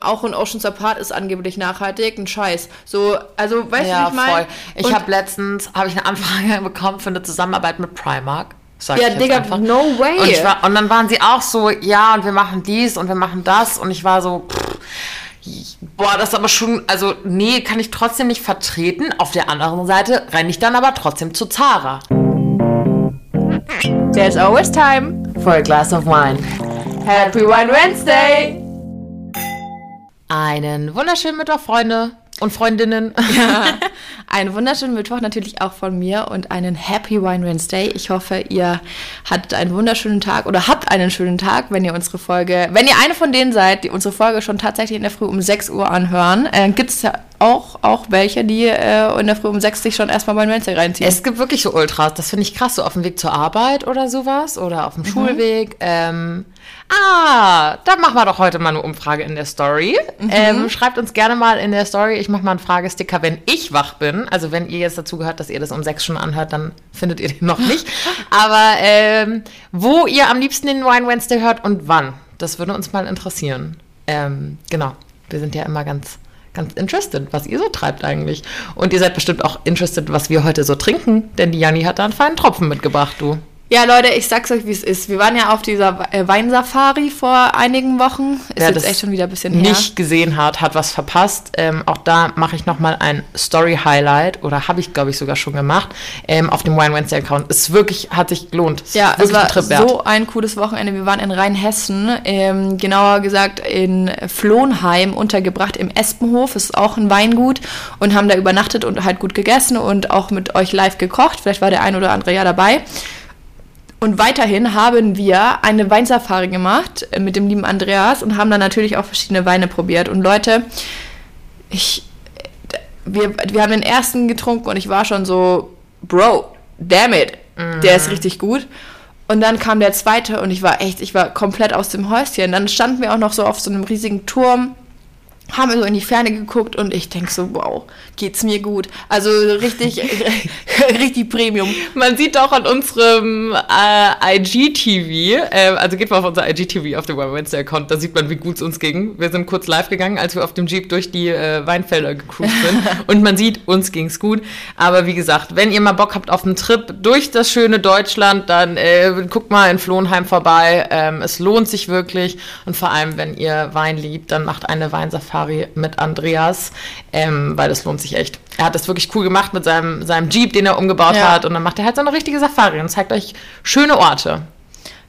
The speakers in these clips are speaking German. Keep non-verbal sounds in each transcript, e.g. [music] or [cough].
Auch in Oceans Apart ist angeblich nachhaltig, ein Scheiß. So, also, weißt ja, du, wie ich meine? voll. Ich habe letztens hab ich eine Anfrage [laughs] bekommen für eine Zusammenarbeit mit Primark. Sag Ja, ich Digga, einfach. no way. Und, war, und dann waren sie auch so, ja, und wir machen dies und wir machen das. Und ich war so, pff, boah, das ist aber schon, also nee, kann ich trotzdem nicht vertreten. Auf der anderen Seite renne ich dann aber trotzdem zu Zara. There's always time. For a glass of wine. Happy Wine Wednesday! Einen wunderschönen Mittwoch, Freunde und Freundinnen. [laughs] [laughs] Einen wunderschönen Mittwoch natürlich auch von mir und einen Happy Wine Wednesday. Ich hoffe, ihr hattet einen wunderschönen Tag oder habt einen schönen Tag, wenn ihr unsere Folge, wenn ihr eine von denen seid, die unsere Folge schon tatsächlich in der Früh um 6 Uhr anhören. Äh, Gibt es ja auch, auch welche, die äh, in der Früh um 6 sich schon erstmal Wine Wednesday reinziehen. Es gibt wirklich so Ultras, das finde ich krass, so auf dem Weg zur Arbeit oder sowas oder auf dem Schulweg. Ähm, ah, da machen wir doch heute mal eine Umfrage in der Story. Ähm, schreibt uns gerne mal in der Story, ich mache mal einen Fragesticker, wenn ich wach bin. Also wenn ihr jetzt dazu gehört, dass ihr das um sechs schon anhört, dann findet ihr den noch nicht. [laughs] Aber ähm, wo ihr am liebsten den Wine Wednesday hört und wann, das würde uns mal interessieren. Ähm, genau, wir sind ja immer ganz ganz interested, was ihr so treibt eigentlich. Und ihr seid bestimmt auch interested, was wir heute so trinken, denn die Janni hat da einen feinen Tropfen mitgebracht, du. Ja, Leute, ich sag's euch, wie es ist. Wir waren ja auf dieser äh, Weinsafari vor einigen Wochen. Ist Wer jetzt das echt schon wieder ein bisschen her. Nicht gesehen hat, hat was verpasst. Ähm, auch da mache ich nochmal ein Story-Highlight oder habe ich, glaube ich, sogar schon gemacht ähm, auf dem Wine Wednesday-Account. Es wirklich, hat sich gelohnt. Es Ja, es war ein so ein cooles Wochenende. Wir waren in Rheinhessen, ähm, genauer gesagt in Flohnheim untergebracht im Espenhof. Das ist auch ein Weingut und haben da übernachtet und halt gut gegessen und auch mit euch live gekocht. Vielleicht war der ein oder andere ja dabei. Und weiterhin haben wir eine Weinsafari gemacht äh, mit dem lieben Andreas und haben dann natürlich auch verschiedene Weine probiert. Und Leute, ich, wir, wir haben den ersten getrunken und ich war schon so, Bro, damn it, der ist richtig gut. Und dann kam der zweite und ich war echt, ich war komplett aus dem Häuschen. Dann standen wir auch noch so auf so einem riesigen Turm, haben so in die Ferne geguckt und ich denk so, wow, geht's mir gut. Also richtig, [laughs] [laughs] richtig Premium. Man sieht auch an unserem äh, IGTV, äh, also geht mal auf unser IGTV auf dem Wednesday-Account, da sieht man, wie gut es uns ging. Wir sind kurz live gegangen, als wir auf dem Jeep durch die äh, Weinfelder gecruised sind. [laughs] Und man sieht, uns ging's gut. Aber wie gesagt, wenn ihr mal Bock habt auf einen Trip durch das schöne Deutschland, dann äh, guckt mal in Flohnheim vorbei. Ähm, es lohnt sich wirklich. Und vor allem, wenn ihr Wein liebt, dann macht eine Weinsafari mit Andreas, ähm, weil das lohnt sich echt. Er hat das wirklich cool gemacht mit seinem, seinem Jeep, den er umgebaut Ja. hat. Und dann macht er halt so eine richtige Safari und zeigt euch schöne Orte.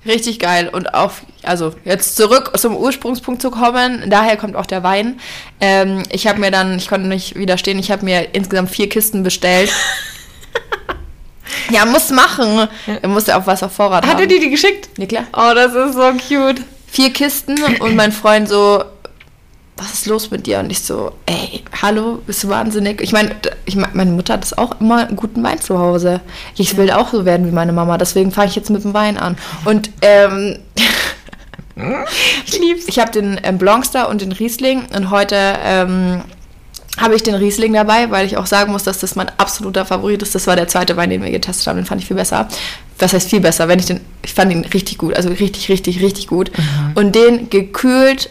Richtig geil. Und auch, also jetzt zurück zum Ursprungspunkt zu kommen, daher kommt auch der Wein. Ähm, ich habe mir dann, ich konnte nicht widerstehen, ich habe mir insgesamt vier Kisten bestellt. [laughs] ja, muss machen. Er musste auch was auf Vorrat Hat haben. er dir die geschickt? Ja, klar. Oh, das ist so cute. Vier Kisten und mein Freund so, was ist los mit dir? Und ich so, ey, hallo, bist du wahnsinnig? Ich meine, ich mein, meine Mutter hat das auch immer einen guten Wein zu Hause. Ich will auch so werden wie meine Mama, deswegen fange ich jetzt mit dem Wein an. Und ähm, Ich [laughs] lieb's. ich habe den ähm, Blancstar und den Riesling und heute ähm, habe ich den Riesling dabei, weil ich auch sagen muss, dass das mein absoluter Favorit ist. Das war der zweite Wein, den wir getestet haben, den fand ich viel besser. Was heißt viel besser? Wenn ich den, ich fand ihn richtig gut, also richtig, richtig, richtig gut. Und den gekühlt,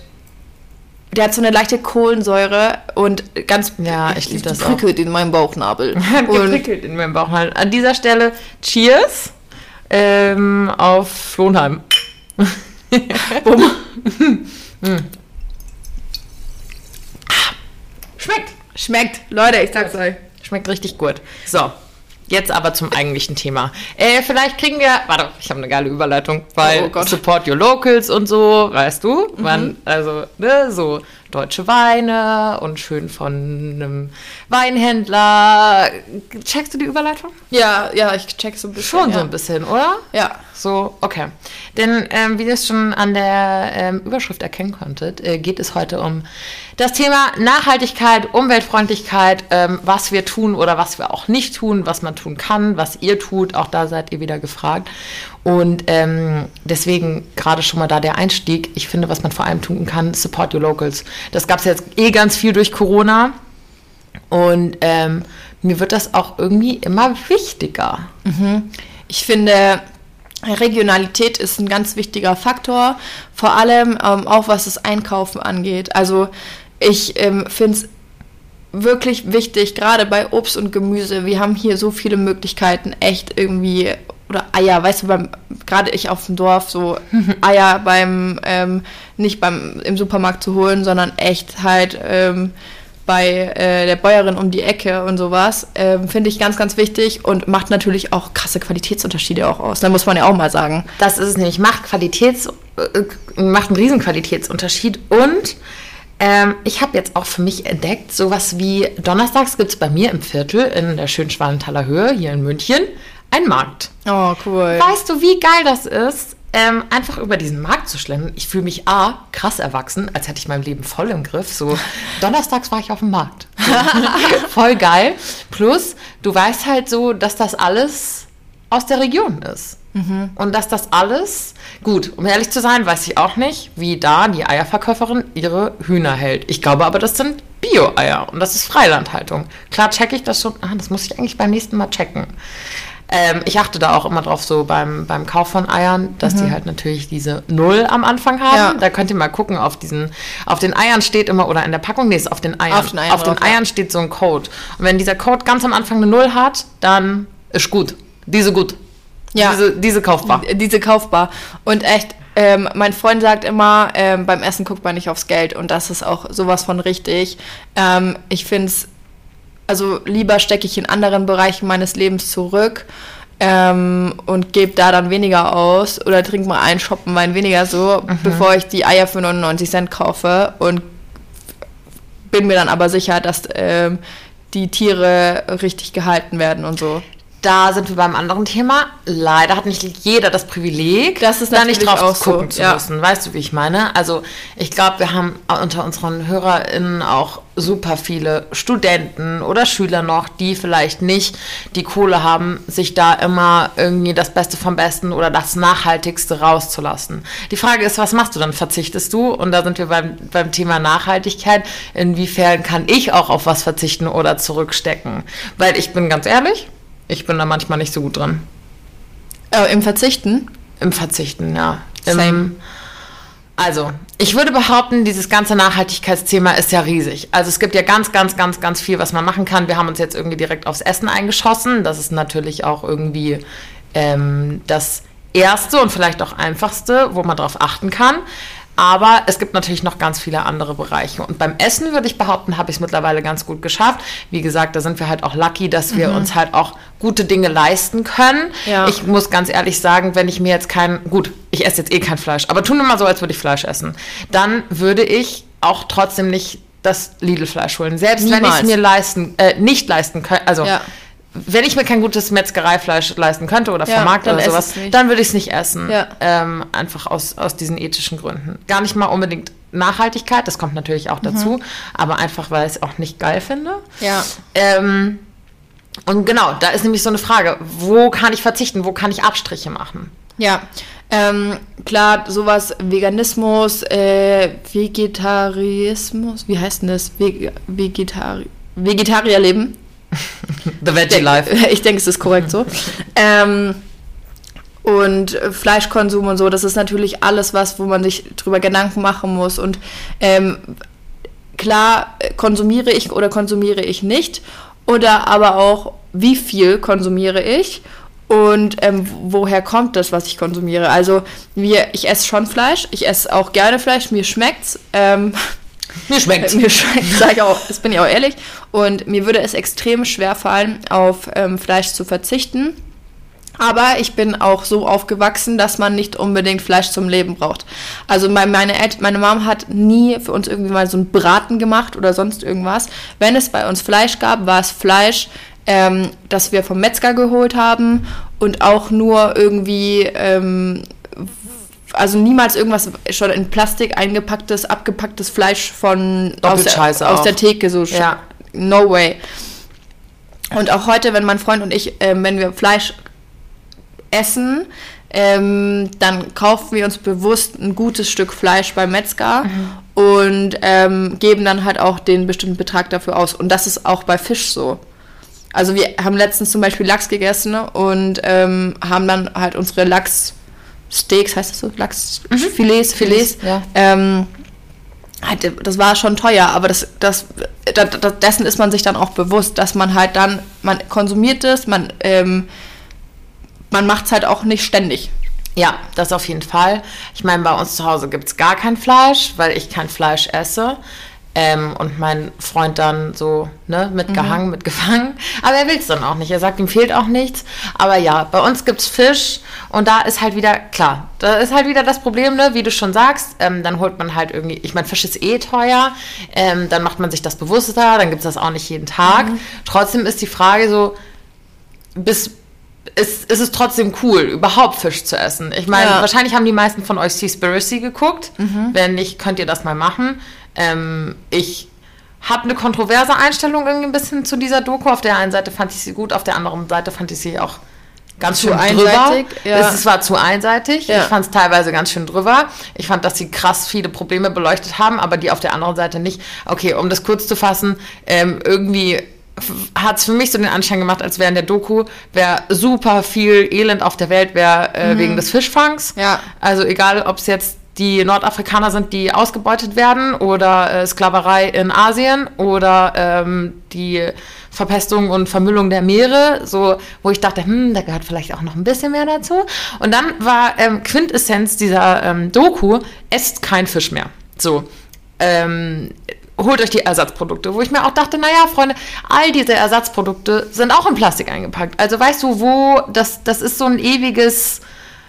der hat so eine leichte Kohlensäure und ganz Ja, ich lieb das auch. [laughs] prickelt in meinem Bauchnabel. Hat geprickelt in meinem Bauch. An dieser Stelle Cheers ähm, auf Flohnheim. bumm. [laughs] [laughs] Schmeckt. Schmeckt. Leute, ich sag's euch. Schmeckt richtig gut. So, jetzt aber zum eigentlichen Thema. Äh, vielleicht kriegen wir, warte, ich habe eine geile Überleitung, weil Oh. Support Your Locals und so, weißt du? Man, also, ne, so deutsche Weine und schön von einem Weinhändler. Checkst du die Überleitung? Ja, ja, ich check so ein bisschen. Schon ja. so ein bisschen, oder? Ja. So, okay. Denn ähm, wie ihr es schon an der ähm, Überschrift erkennen konntet, äh, geht es heute um das Thema Nachhaltigkeit, Umweltfreundlichkeit, ähm, was wir tun oder was wir auch nicht tun, was man tun kann, was ihr tut. Auch da seid ihr wieder gefragt. Und ähm, deswegen gerade schon mal da der Einstieg. Ich finde, was man vor allem tun kann, support your locals. Das gab es jetzt eh ganz viel durch Corona. Und ähm, mir wird das auch irgendwie immer wichtiger. Ich finde, Regionalität ist ein ganz wichtiger Faktor, vor allem ähm, auch was das Einkaufen angeht. Also ich ähm, finde es wirklich wichtig, gerade bei Obst und Gemüse. Wir haben hier so viele Möglichkeiten, echt irgendwie oder Eier, weißt du, beim gerade ich auf dem Dorf so [laughs] Eier beim ähm, nicht beim im Supermarkt zu holen, sondern echt halt ähm, bei äh, der Bäuerin um die Ecke und sowas, ähm, finde ich ganz, ganz wichtig und macht natürlich auch krasse Qualitätsunterschiede auch aus. Da muss man ja auch mal sagen. Das ist es nämlich, macht Qualitäts, äh, macht einen riesen Qualitätsunterschied und ähm, ich habe jetzt auch für mich entdeckt, sowas wie donnerstags gibt es bei mir im Viertel in der schönen Schwanenthaler Höhe hier in München einen Markt. Oh, cool. Weißt du, wie geil das ist? Ähm, einfach über diesen Markt zu schlendern. Ich fühle mich A, krass erwachsen, als hätte ich mein Leben voll im Griff. So, [laughs] donnerstags war ich auf dem Markt. [laughs] voll geil. Plus, du weißt halt so, dass das alles aus der Region ist. Mhm. Und dass das alles, gut, um ehrlich zu sein, weiß ich auch nicht, wie da die Eierverkäuferin ihre Hühner hält. Ich glaube aber, das sind Bio-Eier und das ist Freilandhaltung. Klar checke ich das schon. Ah, das muss ich eigentlich beim nächsten Mal checken. Ähm, ich achte da auch immer drauf, so beim, beim Kauf von Eiern, dass mhm. die halt natürlich diese Null am Anfang haben. Ja. Da könnt ihr mal gucken, auf diesen, auf den Eiern steht immer, oder in der Packung, nee, ist auf den Eiern. Auf den Eiern, auf den Eiern steht so ein Code. Und wenn dieser Code ganz am Anfang eine Null hat, dann ist gut. Diese gut. Ja. Diese, diese kaufbar. Diese kaufbar. Und echt, ähm, mein Freund sagt immer, ähm, beim Essen guckt man nicht aufs Geld und das ist auch sowas von richtig. Ähm, ich finde es, also lieber stecke ich in anderen Bereichen meines Lebens zurück ähm, und gebe da dann weniger aus oder trinke mal einen Shoppenwein weniger so, mhm. bevor ich die Eier für 99 Cent kaufe und bin mir dann aber sicher, dass ähm, die Tiere richtig gehalten werden und so da sind wir beim anderen Thema. Leider hat nicht jeder das Privileg, das ist da nicht drauf gucken so. zu ja. müssen. Weißt du, wie ich meine? Also ich glaube, wir haben unter unseren HörerInnen auch super viele Studenten oder Schüler noch, die vielleicht nicht die Kohle haben, sich da immer irgendwie das Beste vom Besten oder das Nachhaltigste rauszulassen. Die Frage ist, was machst du dann? Verzichtest du? Und da sind wir beim, beim Thema Nachhaltigkeit. Inwiefern kann ich auch auf was verzichten oder zurückstecken? Weil ich bin ganz ehrlich, ich bin da manchmal nicht so gut dran. Äh, Im Verzichten? Im Verzichten, ja. Im, also, ich würde behaupten, dieses ganze Nachhaltigkeitsthema ist ja riesig. Also es gibt ja ganz, ganz, ganz, ganz viel, was man machen kann. Wir haben uns jetzt irgendwie direkt aufs Essen eingeschossen. Das ist natürlich auch irgendwie ähm, das erste und vielleicht auch einfachste, wo man darauf achten kann. Aber es gibt natürlich noch ganz viele andere Bereiche. Und beim Essen würde ich behaupten, habe ich es mittlerweile ganz gut geschafft. Wie gesagt, da sind wir halt auch lucky, dass wir mhm. uns halt auch gute Dinge leisten können. Ja. Ich muss ganz ehrlich sagen, wenn ich mir jetzt kein, gut, ich esse jetzt eh kein Fleisch, aber tun wir mal so, als würde ich Fleisch essen. Dann würde ich auch trotzdem nicht das Lidl-Fleisch holen. Selbst Niemals. wenn ich es mir leisten, äh, nicht leisten könnte, also ja wenn ich mir kein gutes Metzgereifleisch leisten könnte oder ja, vermarkte oder sowas, dann würde ich es nicht essen. Ja. Ähm, einfach aus, aus diesen ethischen Gründen. Gar nicht mal unbedingt Nachhaltigkeit, das kommt natürlich auch dazu, mhm. aber einfach, weil ich es auch nicht geil finde. Ja. Ähm, und genau, da ist nämlich so eine Frage, wo kann ich verzichten, wo kann ich Abstriche machen? Ja, ähm, klar, sowas Veganismus, äh, Vegetarismus, wie heißt denn das? Ve Vegetari Vegetarierleben [laughs] The Veggie Life. [laughs] Ich denke, es ist korrekt so. ähm, und Fleischkonsum und so, das ist natürlich alles was, wo man sich drüber Gedanken machen muss. Und ähm, klar, konsumiere ich oder konsumiere ich nicht. Oder aber auch, wie viel konsumiere ich und ähm, woher kommt das, was ich konsumiere. Also wir, ich esse schon Fleisch, ich esse auch gerne Fleisch, mir schmeckt's. Ähm, mir schmeckt. [laughs] Mir schmeckt, sage ich auch, das bin ich auch ehrlich. Und mir würde es extrem schwer fallen, auf ähm, Fleisch zu verzichten. Aber ich bin auch so aufgewachsen, dass man nicht unbedingt Fleisch zum Leben braucht. Also meine, meine Mom hat nie für uns irgendwie mal so einen Braten gemacht oder sonst irgendwas. Wenn es bei uns Fleisch gab, war es Fleisch, ähm, das wir vom Metzger geholt haben und auch nur irgendwie ähm, also niemals irgendwas schon in Plastik eingepacktes, abgepacktes Fleisch von aus der, aus der, Theke, so ja. no way. Und auch heute, wenn mein Freund und ich, äh, wenn wir Fleisch essen, ähm, dann kaufen wir uns bewusst ein gutes Stück Fleisch beim Metzger mhm. und ähm, geben dann halt auch den bestimmten Betrag dafür aus. Und das ist auch bei Fisch so. Also wir haben letztens zum Beispiel Lachs gegessen und ähm, haben dann halt unsere Lachs Steaks, heißt das so? Lachsfilets, mhm. Filets. Ja. Ähm, halt, das war schon teuer, aber das, das, das, dessen ist man sich dann auch bewusst, dass man halt dann, man konsumiert es, man, ähm, man macht es halt auch nicht ständig. Ja, das auf jeden Fall. Ich meine, bei uns zu Hause gibt es gar kein Fleisch, weil ich kein Fleisch esse. Ähm, und mein Freund dann so, ne, mitgehangen, mhm. mitgefangen. Aber er will es dann auch nicht. Er sagt, ihm fehlt auch nichts. Aber ja, bei uns gibt es Fisch und da ist halt wieder, klar, da ist halt wieder das Problem, ne, wie du schon sagst, ähm, dann holt man halt irgendwie, ich meine, Fisch ist eh teuer, ähm, dann macht man sich das bewusster, dann gibt es das auch nicht jeden Tag. Mhm. Trotzdem ist die Frage so, bis, ist, ist es trotzdem cool, überhaupt Fisch zu essen. Ich meine, ja. wahrscheinlich haben die meisten von euch Seaspiracy geguckt. Mhm. Wenn nicht, könnt ihr das mal machen. Ähm, ich habe eine kontroverse Einstellung irgendwie ein bisschen zu dieser Doku. Auf der einen Seite fand ich sie gut, auf der anderen Seite fand ich sie auch ganz zu schön einseitig. Drüber. Ja. Es, war zu einseitig. Ja. Ich fand es teilweise ganz schön drüber. Ich fand, dass sie krass viele Probleme beleuchtet haben, aber die auf der anderen Seite nicht. Okay, um das kurz zu fassen, ähm, irgendwie hat es für mich so den Anschein gemacht, als wäre in der Doku wäre super viel Elend auf der Welt wäre äh, mhm. wegen des Fischfangs. Ja. Also egal, ob es jetzt die Nordafrikaner sind, die ausgebeutet werden oder äh, Sklaverei in Asien oder ähm, die Verpestung und Vermüllung der Meere, so wo ich dachte, hm, da gehört vielleicht auch noch ein bisschen mehr dazu. Und dann war ähm, Quintessenz dieser ähm, Doku, esst kein Fisch mehr. So. Ähm, holt euch die Ersatzprodukte, wo ich mir auch dachte, naja, Freunde, all diese Ersatzprodukte sind auch in Plastik eingepackt. Also weißt du, wo, das, das ist so ein ewiges,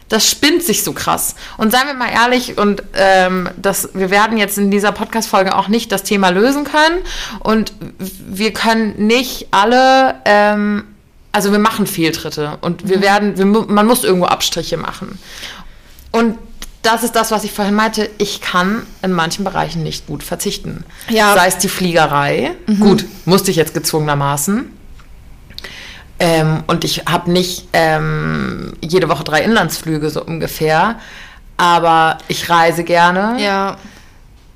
das spinnt sich so krass. Und seien wir mal ehrlich, und ähm, das, wir werden jetzt in dieser Podcast-Folge auch nicht das Thema lösen können. Und wir können nicht alle, ähm, also wir machen Fehltritte und wir mhm. werden, wir, man muss irgendwo Abstriche machen. Und das ist das, was ich vorhin meinte. Ich kann in manchen Bereichen nicht gut verzichten. Ja. Sei es die Fliegerei. Mhm. Gut, musste ich jetzt gezwungenermaßen. Ähm, und ich habe nicht ähm, jede Woche drei Inlandsflüge so ungefähr. Aber ich reise gerne. Ja.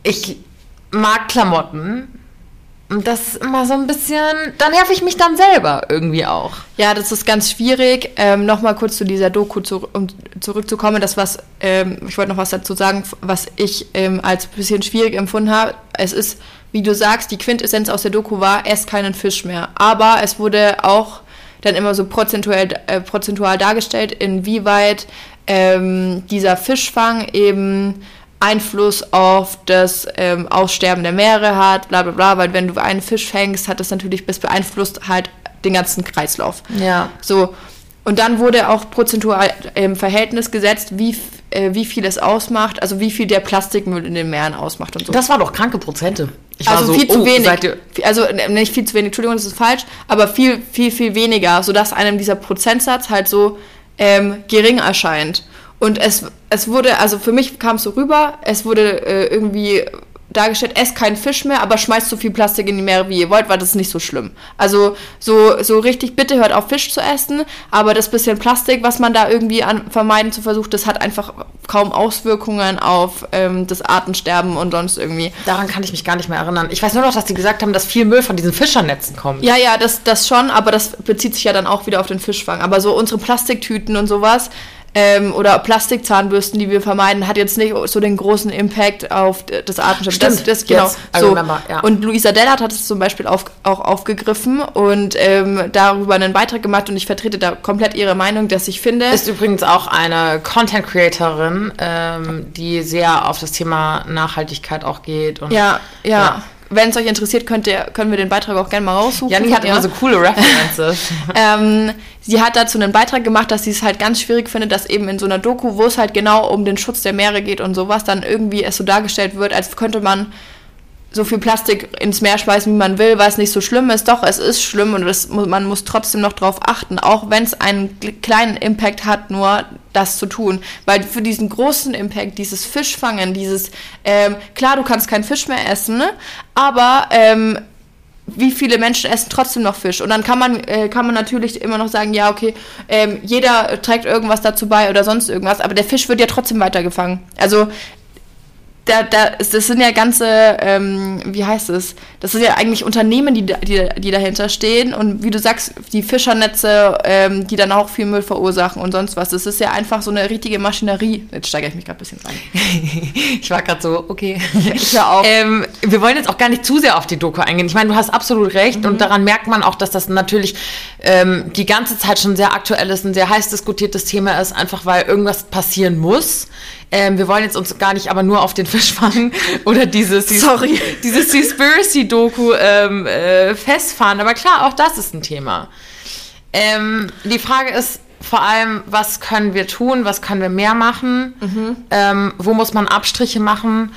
Ich mag Klamotten. Und das ist immer so ein bisschen, da nerv ich mich dann selber irgendwie auch. Ja, das ist ganz schwierig. Ähm, Nochmal kurz zu dieser Doku zu, um zurückzukommen. Das, was, ähm, ich wollte noch was dazu sagen, was ich ähm, als bisschen schwierig empfunden habe. Es ist, wie du sagst, die Quintessenz aus der Doku war, esst keinen Fisch mehr. Aber es wurde auch dann immer so prozentuell, äh, prozentual dargestellt, inwieweit ähm, dieser Fischfang eben Einfluss auf das ähm, Aussterben der Meere hat, bla bla bla, weil wenn du einen Fisch fängst, hat das natürlich bis beeinflusst halt den ganzen Kreislauf. Ja. So. Und dann wurde auch prozentual im Verhältnis gesetzt, wie, äh, wie viel es ausmacht, also wie viel der Plastikmüll in den Meeren ausmacht und so. Das war doch kranke Prozente. Ich also so, viel zu oh, wenig. Also nicht viel zu wenig, Entschuldigung, das ist falsch, aber viel, viel, viel weniger, sodass einem dieser Prozentsatz halt so ähm, gering erscheint. Und es, es wurde, also für mich kam es so rüber, es wurde äh, irgendwie dargestellt, esst keinen Fisch mehr, aber schmeißt so viel Plastik in die Meere, wie ihr wollt, weil das ist nicht so schlimm. Also so, so richtig, bitte hört auf Fisch zu essen, aber das bisschen Plastik, was man da irgendwie an, vermeiden zu versuchen, das hat einfach kaum Auswirkungen auf ähm, das Artensterben und sonst irgendwie. Daran kann ich mich gar nicht mehr erinnern. Ich weiß nur noch, dass die gesagt haben, dass viel Müll von diesen Fischernetzen kommt. Ja, ja, das, das schon, aber das bezieht sich ja dann auch wieder auf den Fischfang. Aber so unsere Plastiktüten und sowas, ähm, oder Plastikzahnbürsten, die wir vermeiden, hat jetzt nicht so den großen Impact auf das Artensterben. Stimmt, das, das, genau. So. Remember, ja. Und Luisa Dellert hat es zum Beispiel auf, auch aufgegriffen und ähm, darüber einen Beitrag gemacht und ich vertrete da komplett ihre Meinung, dass ich finde. Ist übrigens auch eine Content Creatorin, ähm, die sehr auf das Thema Nachhaltigkeit auch geht. Und, ja, ja. ja wenn es euch interessiert, könnt ihr, können wir den Beitrag auch gerne mal raussuchen. Janni hat immer so coole References. [laughs] ähm, sie hat dazu einen Beitrag gemacht, dass sie es halt ganz schwierig findet, dass eben in so einer Doku, wo es halt genau um den Schutz der Meere geht und sowas, dann irgendwie es so dargestellt wird, als könnte man so viel Plastik ins Meer schmeißen, wie man will, weil es nicht so schlimm ist. Doch, es ist schlimm und das, man muss trotzdem noch darauf achten, auch wenn es einen kleinen Impact hat, nur das zu tun. Weil für diesen großen Impact, dieses Fischfangen, dieses, ähm, klar, du kannst keinen Fisch mehr essen, ne? aber ähm, wie viele Menschen essen trotzdem noch Fisch? Und dann kann man, äh, kann man natürlich immer noch sagen, ja, okay, ähm, jeder trägt irgendwas dazu bei oder sonst irgendwas, aber der Fisch wird ja trotzdem weitergefangen. Also da, da, das sind ja ganze, ähm, wie heißt es? Das sind ja eigentlich Unternehmen, die, die, die dahinter stehen. Und wie du sagst, die Fischernetze, ähm, die dann auch viel Müll verursachen und sonst was. Das ist ja einfach so eine richtige Maschinerie. Jetzt steigere ich mich gerade ein bisschen rein. [laughs] Ich war gerade so, okay. Ich hör auf. Ähm, wir wollen jetzt auch gar nicht zu sehr auf die Doku eingehen. Ich meine, du hast absolut recht Mhm. und daran merkt man auch, dass das natürlich ähm, die ganze Zeit schon sehr aktuell ist, ein sehr heiß diskutiertes Thema ist, einfach weil irgendwas passieren muss. Ähm, wir wollen jetzt uns gar nicht aber nur auf den Fisch fangen [laughs] oder dieses, Sorry. dieses Seaspiracy-Doku ähm, äh, festfahren. Aber klar, auch das ist ein Thema. Ähm, die Frage ist vor allem, was können wir tun, was können wir mehr machen, Mhm. ähm, wo muss man Abstriche machen.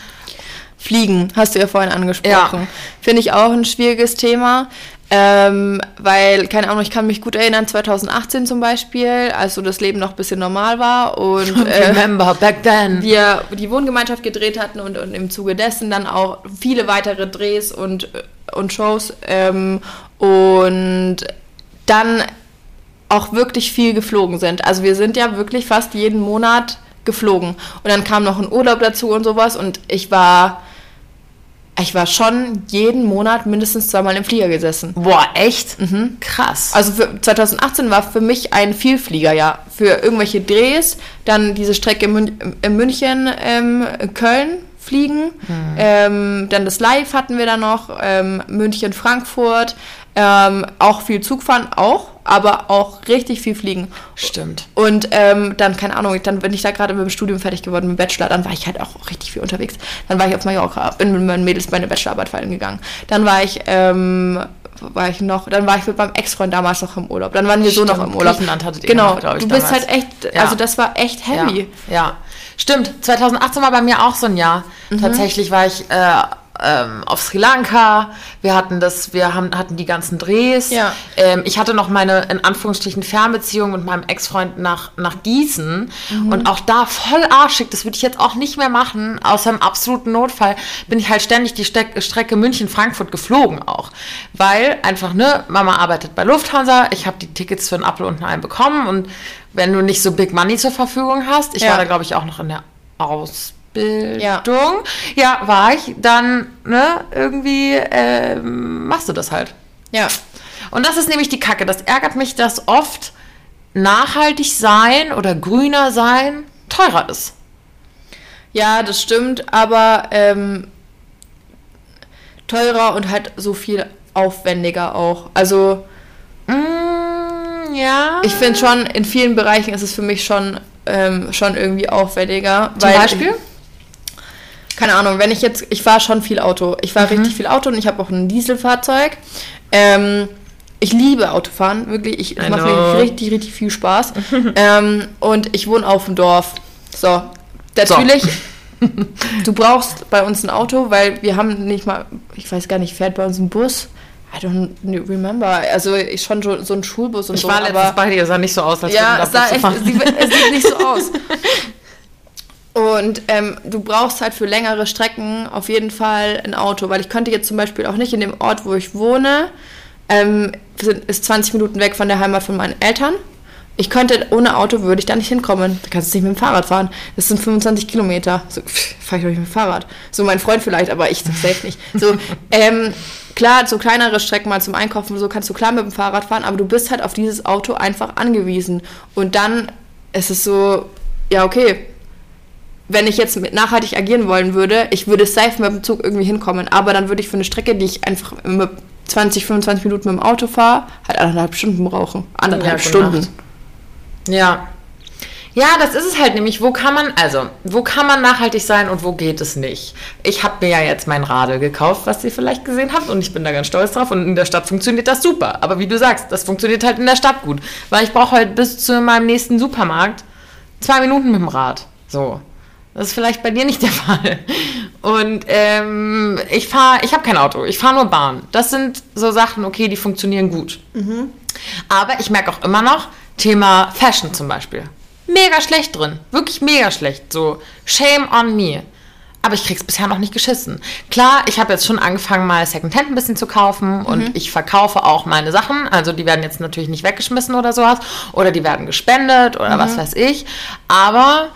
Fliegen, hast du ja vorhin angesprochen. Ja. Finde ich auch ein schwieriges Thema. Ähm, weil, keine Ahnung, ich kann mich gut erinnern, 2018 zum Beispiel, als so das Leben noch ein bisschen normal war und [laughs] äh, Remember, back then. wir die Wohngemeinschaft gedreht hatten und, und im Zuge dessen dann auch viele weitere Drehs und, und Shows ähm, und dann auch wirklich viel geflogen sind. Also wir sind ja wirklich fast jeden Monat geflogen. Und dann kam noch ein Urlaub dazu und sowas und ich war, ich war schon jeden Monat mindestens zweimal im Flieger gesessen. Boah, echt? Krass. Also für 2018 war für mich ein Vielfliegerjahr. Für irgendwelche Drehs, dann diese Strecke Mün in München, ähm, Köln fliegen. Ähm, dann das Live hatten wir da noch, ähm, München, Frankfurt. Ähm, auch viel Zug fahren, auch, aber auch richtig viel fliegen. Stimmt. Und ähm, dann, keine Ahnung, dann bin ich da gerade mit dem Studium fertig geworden, mit dem Bachelor, dann war ich halt auch richtig viel unterwegs. Dann war ich auf Mallorca, bin mit meinen Mädels meine Bachelorarbeit fallen gegangen. Dann war ich, ähm, war ich noch, dann war ich mit meinem Ex-Freund damals noch im Urlaub. Dann waren wir so Stimmt, noch im Urlaub. Griechenland hattet ihr genau, noch, ich, du bist damals. halt echt, Ja. also das war echt heavy. Ja, ja. Stimmt. 2018 war bei mir auch so ein Jahr. Mhm. Tatsächlich war ich äh, ähm, auf Sri Lanka. Wir hatten das, wir haben, hatten die ganzen Drehs. Ja. Ähm, ich hatte noch meine, in Anführungsstrichen, Fernbeziehung mit meinem Ex-Freund nach, nach Gießen. Mhm. Und auch da voll arschig, das würde ich jetzt auch nicht mehr machen, außer im absoluten Notfall, bin ich halt ständig die Steck, Strecke München-Frankfurt geflogen auch. Weil einfach, ne, Mama arbeitet bei Lufthansa, ich habe die Tickets für einen Apfel und ein Ei bekommen und wenn du nicht so Big Money zur Verfügung hast, ich Ja. war da glaube ich auch noch in der Ausbildung, Ja. ja, war ich, dann, ne, irgendwie ähm, machst du das halt. Ja. Und das ist nämlich die Kacke. Das ärgert mich, dass oft nachhaltig sein oder grüner sein teurer ist. Ja, das stimmt, aber ähm, teurer und halt so viel aufwendiger auch. Also Mm, ja. ich finde schon, in vielen Bereichen ist es für mich schon, ähm, schon irgendwie aufwendiger. Zum Beispiel? Keine Ahnung, wenn ich jetzt, ich fahre schon viel Auto. Ich Mhm. fahre richtig viel Auto und ich habe auch ein Dieselfahrzeug. Ähm, ich liebe Autofahren, wirklich. Ich, es macht mir richtig, richtig viel Spaß. [laughs] ähm, und ich wohne auf dem Dorf. So, natürlich, [laughs] du brauchst bei uns ein Auto, weil wir haben nicht mal, ich weiß gar nicht, fährt bei uns ein Bus. I don't remember. Also ich schon so so ein Schulbus und Ich so. war letztens bei dir, sah nicht so aus, als Ja, da sah echt, sieht, es sieht nicht so aus. [laughs] Und ähm, du brauchst halt für längere Strecken auf jeden Fall ein Auto, weil ich könnte jetzt zum Beispiel auch nicht in dem Ort, wo ich wohne, ähm, ist 20 Minuten weg von der Heimat von meinen Eltern. Ich könnte, ohne Auto würde ich da nicht hinkommen. Da kannst du nicht mit dem Fahrrad fahren. Das sind 25 Kilometer. So, fahre ich doch nicht mit dem Fahrrad. So mein Freund vielleicht, aber ich safe nicht. So, [laughs] ähm, klar, so kleinere Strecken mal zum Einkaufen, so kannst du klar mit dem Fahrrad fahren, aber du bist halt auf dieses Auto einfach angewiesen. Und dann ist es so, ja, okay, wenn ich jetzt mit nachhaltig agieren wollen würde, ich würde safe mit dem Zug irgendwie hinkommen, aber dann würde ich für eine Strecke, die ich einfach mit 20, 25 Minuten mit dem Auto fahre, halt anderthalb Stunden brauchen. Anderthalb Ja, Stunden. Ja. Ja, das ist es halt nämlich. Wo kann man, also, wo kann man nachhaltig sein und wo geht es nicht? Ich habe mir ja jetzt mein Radl gekauft, was ihr vielleicht gesehen habt, und ich bin da ganz stolz drauf. Und in der Stadt funktioniert das super. Aber wie du sagst, das funktioniert halt in der Stadt gut. Weil ich brauche halt bis zu meinem nächsten Supermarkt zwei Minuten mit dem Rad. So. Das ist vielleicht bei dir nicht der [laughs] Fall. Und ähm, ich fahre, ich habe kein Auto, ich fahre nur Bahn. Das sind so Sachen, okay, die funktionieren gut. Aber ich merke auch immer noch, Thema Fashion zum Beispiel. Mega schlecht drin. Wirklich mega schlecht. So, shame on me. Aber ich krieg's bisher noch nicht geschissen. Klar, ich habe jetzt schon angefangen, mal Secondhand ein bisschen zu kaufen und ich verkaufe auch meine Sachen. Also die werden jetzt natürlich nicht weggeschmissen oder sowas. Oder die werden gespendet oder was weiß ich. Aber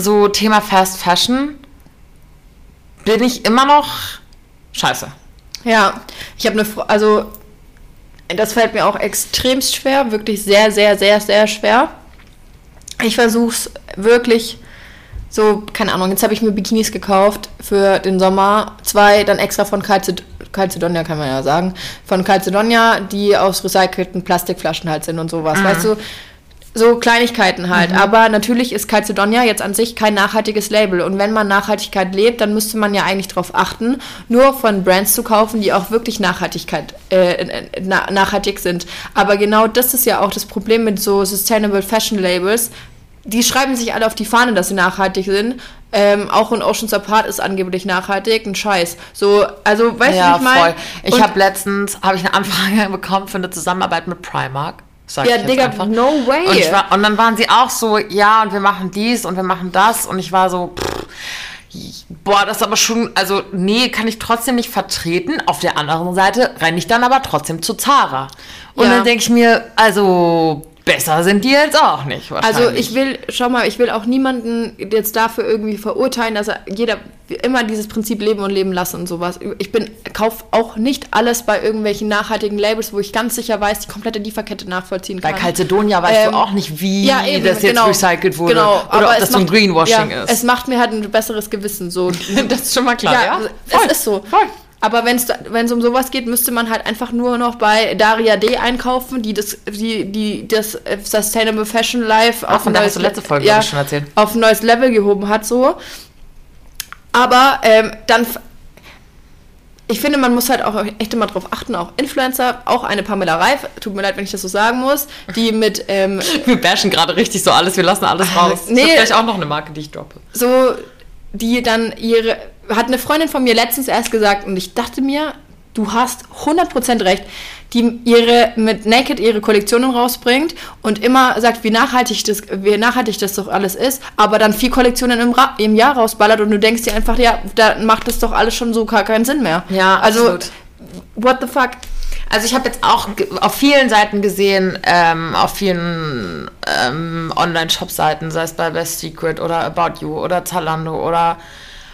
so Thema Fast Fashion, bin ich immer noch scheiße. Ja, ich habe eine, also das fällt mir auch extremst schwer, wirklich sehr, sehr, sehr, sehr schwer. Ich versuche es wirklich so, keine Ahnung, jetzt habe ich mir Bikinis gekauft für den Sommer. Zwei dann extra von Calced Calcedonia, kann man ja sagen. Von Calcedonia, die aus recycelten Plastikflaschen halt sind und sowas. Weißt du, so Kleinigkeiten halt. Aber natürlich ist Calcedonia jetzt an sich kein nachhaltiges Label. Und wenn man Nachhaltigkeit lebt, dann müsste man ja eigentlich darauf achten, nur von Brands zu kaufen, die auch wirklich Nachhaltigkeit, äh, na, nachhaltig sind. Aber genau das ist ja auch das Problem mit so Sustainable Fashion Labels. Die schreiben sich alle auf die Fahne, dass sie nachhaltig sind. Ähm, auch in Oceans Apart ist angeblich nachhaltig, ein Scheiß. So, also, weißt du, Ja, wie ich meine? Ich habe letztens habe ich eine Anfrage [laughs] bekommen für eine Zusammenarbeit mit Primark. Sag Ja, ich Digga, einfach. no way. Und, war, und dann waren sie auch so, ja, und wir machen dies und wir machen das. Und ich war so, pff, boah, das ist aber schon, also nee, kann ich trotzdem nicht vertreten. Auf der anderen Seite renne ich dann aber trotzdem zu Zara. Und Ja. dann denke ich mir, also besser sind die jetzt auch nicht. Also ich will, schau mal, ich will auch niemanden jetzt dafür irgendwie verurteilen, dass er jeder immer dieses Prinzip leben und leben lassen und sowas. Ich bin, kauf auch nicht alles bei irgendwelchen nachhaltigen Labels, wo ich ganz sicher weiß, die komplette Lieferkette nachvollziehen Bei kann. Calcedonia weißt Ähm, du auch nicht, wie ja, eben, das jetzt genau, recycelt wurde. Genau, oder ob das so ein macht- Greenwashing ja, ist. Es macht mir halt ein besseres Gewissen. So. [laughs] das ist schon mal klar, ja? Voll. Es ist so. Voll. Aber wenn es um sowas geht, müsste man halt einfach nur noch bei Daria D einkaufen, die das, die, die das Sustainable Fashion Life Ach, auf ein neues letzte Le- Folge, ja, schon erzählt. auf ein neues Level gehoben hat, so. Aber ähm, dann, ich finde, man muss halt auch echt immer drauf achten, auch Influencer, auch eine Pamela Reif, tut mir leid, wenn ich das so sagen muss, die mit ähm, [laughs] Wir bashen gerade richtig so alles, wir lassen alles raus. nee. Ich hab gleich auch noch eine Marke, die ich droppe. so, die dann ihre, hat eine Freundin von mir letztens erst gesagt und ich dachte mir, du hast 100% recht, die ihre, mit Naked ihre Kollektionen rausbringt und immer sagt, wie nachhaltig das, wie nachhaltig das doch alles ist, aber dann vier Kollektionen im, Ra im Jahr rausballert und du denkst dir einfach, ja, da macht das doch alles schon so gar keinen Sinn mehr. Ja, also, absolut. what the fuck? Also ich habe jetzt auch auf vielen Seiten gesehen, ähm, auf vielen ähm, Online-Shop-Seiten, sei es bei Best Secret oder About You oder Zalando oder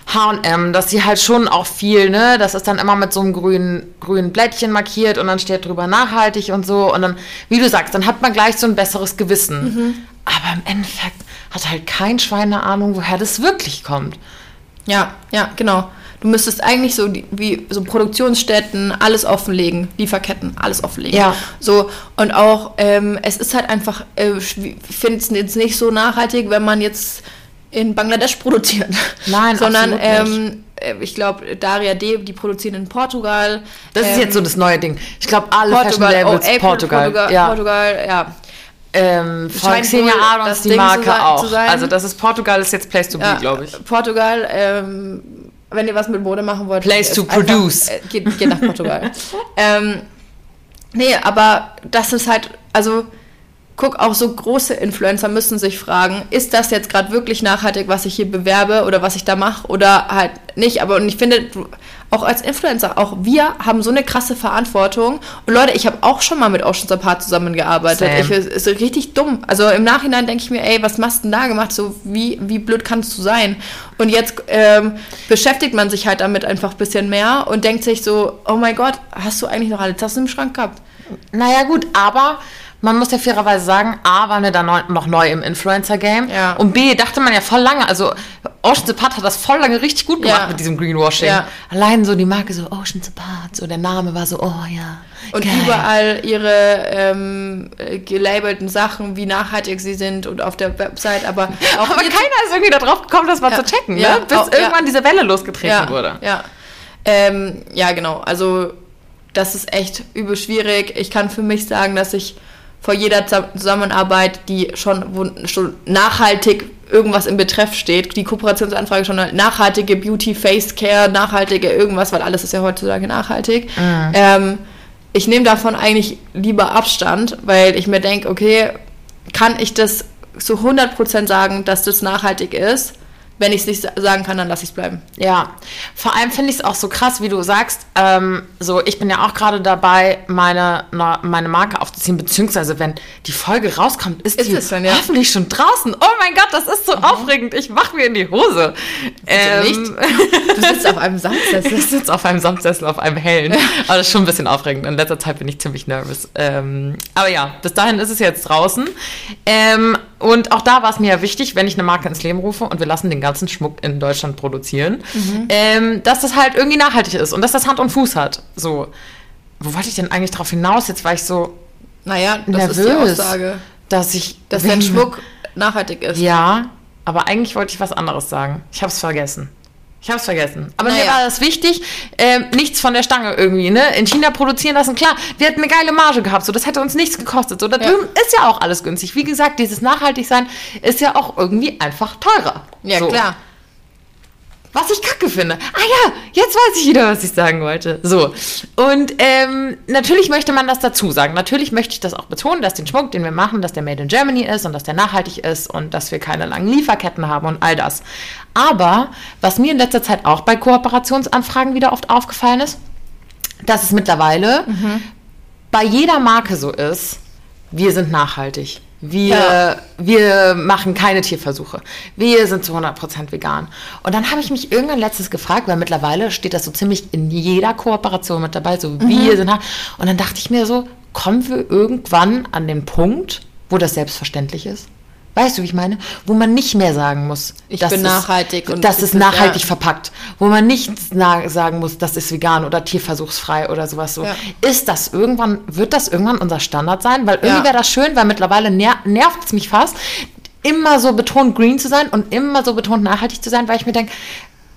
H&M, dass sie halt schon auch viel, ne, das ist dann immer mit so einem grünen, grünen Blättchen markiert und dann steht drüber nachhaltig und so und dann, wie du sagst, dann hat man gleich so ein besseres Gewissen. Aber im Endeffekt hat halt kein Schwein eine Ahnung, woher das wirklich kommt. Ja, ja, genau. Du müsstest eigentlich so die, wie so Produktionsstätten alles offenlegen, Lieferketten, alles offenlegen. Ja. So und auch ähm, es ist halt einfach, äh, finde es jetzt nicht so nachhaltig, wenn man jetzt in Bangladesch produziert. Nein, [laughs] sondern ähm, äh, ich glaube Daria D, die produzieren in Portugal. Das ist Ähm, jetzt so das neue Ding. Ich glaube, alle Portugal, Fashion oh, Labels April, Portugal. Portugal, ja. Portugal, ja. Ähm, von Scheint Xenia Adams die Ding Marke auch. Also das ist Portugal ist jetzt Place to ja be, glaube ich. Portugal, ähm, wenn ihr was mit Mode machen wollt. Place ist to einfach- produce. Äh, geht, geht nach Portugal. [laughs] ähm, nee, aber das ist halt, also guck, auch so große Influencer müssen sich fragen, ist das jetzt gerade wirklich nachhaltig, was ich hier bewerbe oder was ich da mache oder halt nicht. Aber und ich finde, auch als Influencer, auch wir haben so eine krasse Verantwortung. Und Leute, ich habe auch schon mal mit Oceans Apart zusammengearbeitet. Same. Ich, es ist richtig dumm. Also im Nachhinein denke ich mir, ey, was machst du denn da gemacht? So, wie, wie blöd kannst du sein? Und jetzt ähm, beschäftigt man sich halt damit einfach ein bisschen mehr und denkt sich so, oh mein Gott, hast du eigentlich noch alle Tassen im Schrank gehabt? Naja, gut, aber man muss ja fairerweise sagen, A, waren wir da neu, noch neu im Influencer-Game. Ja. Und B, dachte man ja voll lange, also Ocean's Apart hat das voll lange richtig gut gemacht Ja. mit diesem Greenwashing. Ja. Allein so die Marke so Ocean's Apart, so der Name war so, oh ja. Und geil. überall ihre ähm, äh, gelabelten Sachen, wie nachhaltig sie sind und auf der Website, aber [laughs] auch Aber keiner ist irgendwie darauf gekommen, das mal zu checken, Ja, ne? bis auch- irgendwann diese Welle losgetreten ja, wurde. Ja. Ähm, ja, genau. Also das ist echt übel schwierig. Ich kann für mich sagen, dass ich vor jeder Zusammenarbeit, die schon, wo schon nachhaltig irgendwas im Betreff steht, die Kooperationsanfrage schon nachhaltige Beauty, Face Care, nachhaltige irgendwas, weil alles ist ja heutzutage nachhaltig. Ähm, ich nehme davon eigentlich lieber Abstand, weil ich mir denke, okay, kann ich das zu 100% sagen, dass das nachhaltig ist? Wenn ich es nicht sagen kann, dann lasse ich es bleiben. Ja, vor allem finde ich es auch so krass, wie du sagst. Ähm, so, ich bin ja auch gerade dabei, meine, meine Marke aufzuziehen, beziehungsweise wenn die Folge rauskommt, ist, ist die dann, ja? hoffentlich schon draußen. Oh mein Gott, das ist so mhm. aufregend. Ich mache mir in die Hose. Ähm, nicht? [laughs] Du sitzt auf einem Samtsessel. Ich sitze auf einem Samtsessel, auf einem hellen. Aber das ist schon ein bisschen aufregend. In letzter Zeit bin ich ziemlich nervös. Ähm, aber ja, bis dahin ist es jetzt draußen. Ähm, und auch da war es mir ja wichtig, wenn ich eine Marke ins Leben rufe und wir lassen den ganzen Schmuck in Deutschland produzieren, mhm. ähm, dass das halt irgendwie nachhaltig ist und dass das Hand und Fuß hat. So, wo wollte ich denn eigentlich drauf hinaus? Jetzt war ich so naja, das nervös, ist die Aussage. dass ich dass dein Schmuck nachhaltig ist. Ja, aber eigentlich wollte ich was anderes sagen. Ich habe es vergessen. Ich habe es vergessen. Aber naja. mir war das wichtig, äh, nichts von der Stange irgendwie, ne? In China produzieren lassen, klar, wir hätten eine geile Marge gehabt, so, das hätte uns nichts gekostet. So, da ja. drüben ist ja auch alles günstig. Wie gesagt, dieses Nachhaltigsein ist ja auch irgendwie einfach teurer. Ja, so. klar. Was ich kacke finde. Ah ja, jetzt weiß ich wieder, was ich sagen wollte. So. Und ähm, natürlich möchte man das dazu sagen. Natürlich möchte ich das auch betonen, dass den Schmuck, den wir machen, dass der Made in Germany ist und dass der nachhaltig ist und dass wir keine langen Lieferketten haben und all das. Aber was mir in letzter Zeit auch bei Kooperationsanfragen wieder oft aufgefallen ist, dass es mittlerweile mhm. bei jeder Marke so ist, wir sind nachhaltig. Wir, ja. wir machen keine Tierversuche. Wir sind zu 100% vegan. Und dann habe ich mich irgendwann letztes gefragt, weil mittlerweile steht das so ziemlich in jeder Kooperation mit dabei, so mhm. wir sind. Und dann dachte ich mir so, kommen wir irgendwann an den Punkt, wo das selbstverständlich ist? Weißt du, wie ich meine? Wo man nicht mehr sagen muss, ich bin nachhaltig und das ist nachhaltig ja. verpackt. Wo man nicht sagen muss, das ist vegan oder tierversuchsfrei oder sowas so. Ja. Ist das irgendwann, wird das irgendwann unser Standard sein? Weil irgendwie ja. wäre das schön, weil mittlerweile ner nervt es mich fast, immer so betont green zu sein und immer so betont nachhaltig zu sein, weil ich mir denke,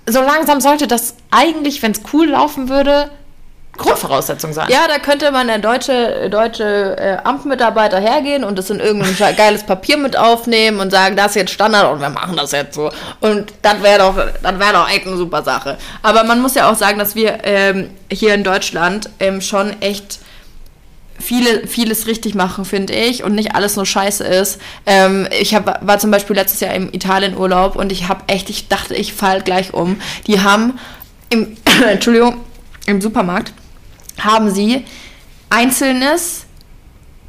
so langsam sollte das eigentlich, wenn es cool laufen würde, Grundvoraussetzung sein. Ja, da könnte man der deutsche, deutsche äh, Amtmitarbeiter hergehen und das in irgendein geiles Papier mit aufnehmen und sagen, das ist jetzt Standard und wir machen das jetzt so. Und das wäre doch, das doch echt eine super Sache. Aber man muss ja auch sagen, dass wir ähm, hier in Deutschland ähm, schon echt viele, vieles richtig machen, finde ich, und nicht alles nur scheiße ist. Ähm, ich hab, war zum Beispiel letztes Jahr im Italien-Urlaub und ich habe echt, ich dachte, ich fall gleich um. Die haben im, [coughs] Entschuldigung, im Supermarkt haben sie einzelnes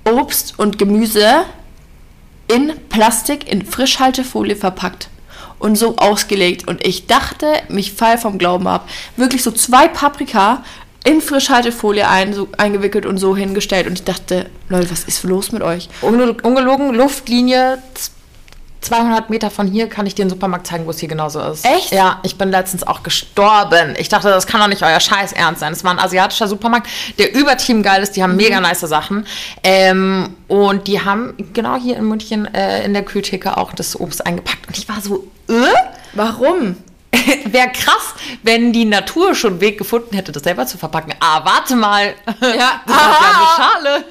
Obst und Gemüse in Plastik, in Frischhaltefolie verpackt und so ausgelegt. Und ich dachte, mich fall vom Glauben ab. Wirklich so zwei Paprika in Frischhaltefolie ein, so eingewickelt und so hingestellt. Und ich dachte, Leute, was ist los mit euch? Ungelogen, Luftlinie 200 Meter von hier kann ich dir einen Supermarkt zeigen, wo es hier genauso ist. Echt? Ja, ich bin letztens auch gestorben. Ich dachte, das kann doch nicht euer Scheiß ernst sein. Es war ein asiatischer Supermarkt, der übertrieben geil ist. Die haben mhm. mega nice Sachen. Ähm, und die haben genau hier in München äh, in der Kühltheke auch das Obst eingepackt. Und ich war so, äh? Warum? [laughs] Wäre krass, wenn die Natur schon einen Weg gefunden hätte, das selber zu verpacken. Ah, warte mal. Ja, [laughs] das hat ja eine [laughs] Schale.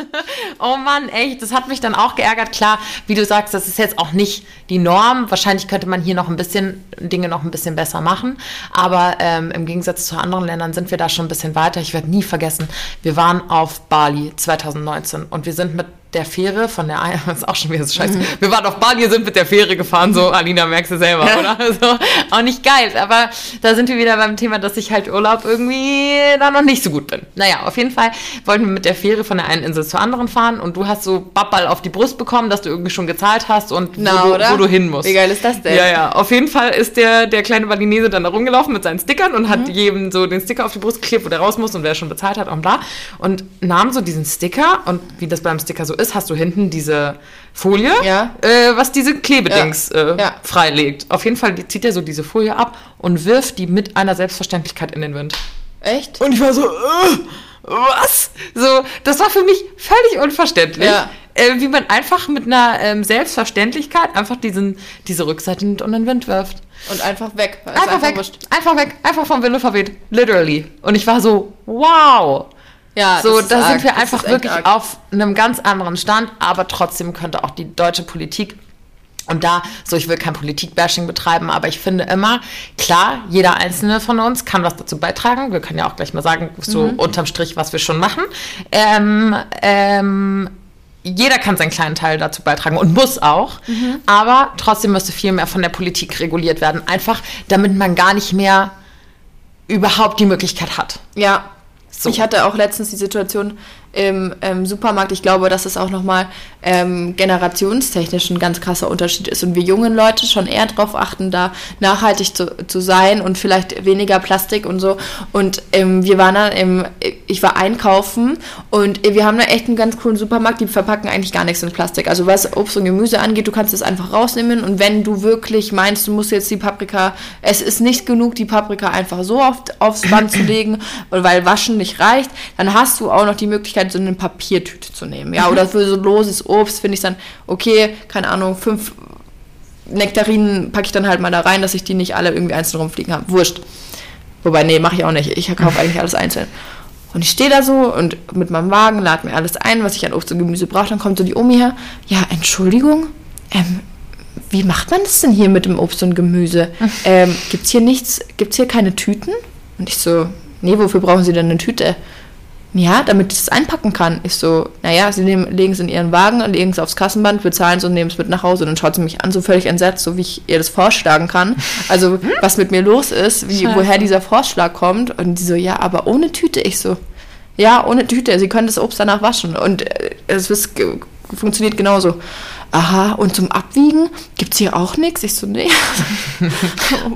Oh Mann, echt. Das hat mich dann auch geärgert. Klar, wie du sagst, das ist jetzt auch nicht die Norm. Wahrscheinlich könnte man hier noch ein bisschen Dinge noch ein bisschen besser machen. Aber ähm, im Gegensatz zu anderen Ländern sind wir da schon ein bisschen weiter. Ich werde nie vergessen, wir waren auf Bali 2019 und wir sind mit der Fähre von der einen, das [laughs] ist auch schon wieder so scheiße. Mhm. Wir waren auf Bali, sind mit der Fähre gefahren, so, Alina, merkst du selber, oder? So, auch nicht geil, aber da sind wir wieder beim Thema, dass ich halt Urlaub irgendwie da noch nicht so gut bin. Naja, auf jeden Fall wollten wir mit der Fähre von der einen Insel zur anderen fahren und du hast so Babball auf die Brust bekommen, dass du irgendwie schon gezahlt hast und Na, wo, du, wo, du, hin musst. Wie geil ist das denn? Ja, ja. Auf jeden Fall ist der, der kleine Balinese dann da rumgelaufen mit seinen Stickern und hat mhm. jedem so den Sticker auf die Brust geklebt, wo der raus muss und wer schon bezahlt hat und bla. Und nahm so diesen Sticker und wie das beim Sticker so ist, hast du hinten die diese Folie, ja. äh, was diese Klebedings ja. Äh, ja. freilegt. Auf jeden Fall zieht er so diese Folie ab und wirft die mit einer Selbstverständlichkeit in den Wind. Echt? Und ich war so, äh, was? So, das war für mich völlig unverständlich. Äh, wie man einfach mit einer ähm, Selbstverständlichkeit einfach diesen, diese Rückseite nimmt und in den Wind wirft. Und einfach weg. Einfach, einfach weg. Wurscht. Einfach weg. Einfach vom Winde verweht. Literally. Und ich war so, wow. Ja, so, da sind wir einfach wirklich arg. auf einem ganz anderen Stand, aber trotzdem könnte auch die deutsche Politik und da, so ich will kein Politikbashing betreiben, aber ich finde immer, klar, jeder einzelne von uns kann was dazu beitragen. Wir können ja auch gleich mal sagen, so mhm. unterm Strich, was wir schon machen. Ähm, ähm, jeder kann seinen kleinen Teil dazu beitragen und muss auch. Mhm. Aber trotzdem müsste viel mehr von der Politik reguliert werden. Einfach, damit man gar nicht mehr überhaupt die Möglichkeit hat. Ja. So. Ich hatte auch letztens die Situation, im, im Supermarkt. Ich glaube, dass es auch nochmal ähm, generationstechnisch ein ganz krasser Unterschied ist und wir jungen Leute schon eher darauf achten, da nachhaltig zu, zu sein und vielleicht weniger Plastik und so. Und ähm, wir waren dann im, ich war einkaufen und wir haben da echt einen ganz coolen Supermarkt, die verpacken eigentlich gar nichts in Plastik. Also was Obst und Gemüse angeht, du kannst es einfach rausnehmen und wenn du wirklich meinst, du musst jetzt die Paprika, es ist nicht genug, die Paprika einfach so auf, aufs Band zu legen, weil waschen nicht reicht, dann hast du auch noch die Möglichkeit, Möglichkeit, so eine Papiertüte zu nehmen. Ja, oder für so loses Obst finde ich dann, okay, keine Ahnung, fünf Nektarinen packe ich dann halt mal da rein, dass ich die nicht alle irgendwie einzeln rumfliegen habe. Wurscht. Wobei, nee, mache ich auch nicht. Ich kaufe eigentlich alles einzeln. Und ich stehe da so und mit meinem Wagen lade mir alles ein, was ich an Obst und Gemüse brauche. Dann kommt so die Omi her. Ja, Entschuldigung, ähm, wie macht man das denn hier mit dem Obst und Gemüse? [laughs] Ähm, gibt's hier nichts, gibt's hier keine Tüten? Und ich so, nee, wofür brauchen Sie denn eine Tüte? Ja, damit ich es einpacken kann. Ich so, naja, sie nehmen, legen es in ihren Wagen, legen es aufs Kassenband, bezahlen es und nehmen es mit nach Hause. Und dann schaut sie mich an, so völlig entsetzt, so wie ich ihr das vorschlagen kann. [laughs] Also, was mit mir los ist, wie, woher dieser Vorschlag kommt. Und die so, ja, aber ohne Tüte. Ich so, ja, ohne Tüte. Sie können das Obst danach waschen. Und äh, es ist, funktioniert genauso aha, und zum Abwiegen gibt es hier auch nichts? Ich so, nee. [laughs]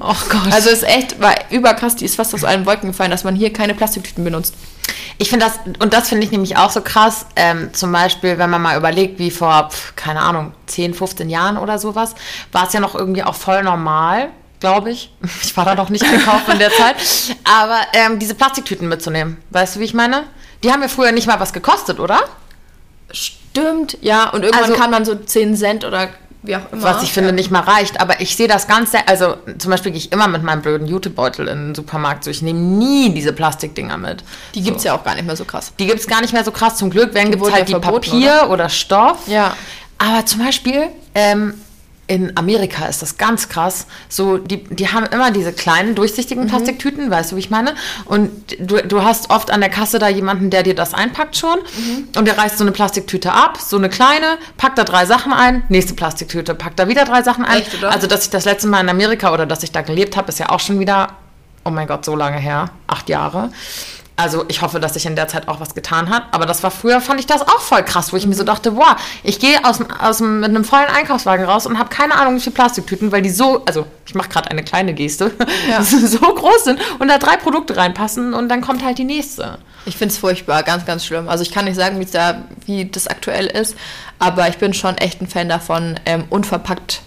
oh Gott. Also es ist echt, war überkrass, die ist fast aus allen Wolken gefallen, dass man hier keine Plastiktüten benutzt. Ich finde das, und das finde ich nämlich auch so krass, ähm, zum Beispiel, wenn man mal überlegt, wie vor, keine Ahnung, 10, 15 Jahren oder sowas, war es ja noch irgendwie auch voll normal, glaube ich. [laughs] Ich war da noch nicht gekauft in der Zeit. Aber ähm, diese Plastiktüten mitzunehmen, weißt du, wie ich meine? Die haben ja früher nicht mal was gekostet, oder? Stimmt, ja. Und irgendwann also, kann man so 10 Cent oder wie auch immer. Was ich finde, nicht mal reicht. Aber ich sehe das Ganze, also zum Beispiel gehe ich immer mit meinem blöden Jutebeutel in den Supermarkt. So, ich nehme nie diese Plastikdinger mit. Die gibt es so. ja auch gar nicht mehr so krass. Die gibt es gar nicht mehr so krass. Zum Glück, wenn gibt es halt die Papier oder? oder Stoff. Ja. Aber zum Beispiel, ähm, in Amerika ist das ganz krass. So, die, die haben immer diese kleinen, durchsichtigen mhm. Plastiktüten, weißt du, wie ich meine? Und du, du hast oft an der Kasse da jemanden, der dir das einpackt schon. Mhm. Und der reißt so eine Plastiktüte ab, so eine kleine, packt da drei Sachen ein, nächste Plastiktüte, packt da wieder drei Sachen ein. Echt, also, dass ich das letzte Mal in Amerika oder dass ich da gelebt habe, ist ja auch schon wieder, oh mein Gott, so lange her, acht Jahre. Also ich hoffe, dass sich in der Zeit auch was getan hat. Aber das war früher, fand ich das auch voll krass, wo ich mir so dachte, boah, ich gehe aus, aus mit einem vollen Einkaufswagen raus und habe keine Ahnung, wie viele Plastiktüten, weil die so, also ich mache gerade eine kleine Geste, [laughs] ja. so groß sind und da drei Produkte reinpassen und dann kommt halt die nächste. Ich finde es furchtbar, ganz, ganz schlimm. Also ich kann nicht sagen, da, wie das aktuell ist, aber ich bin schon echt ein Fan davon, ähm, unverpackt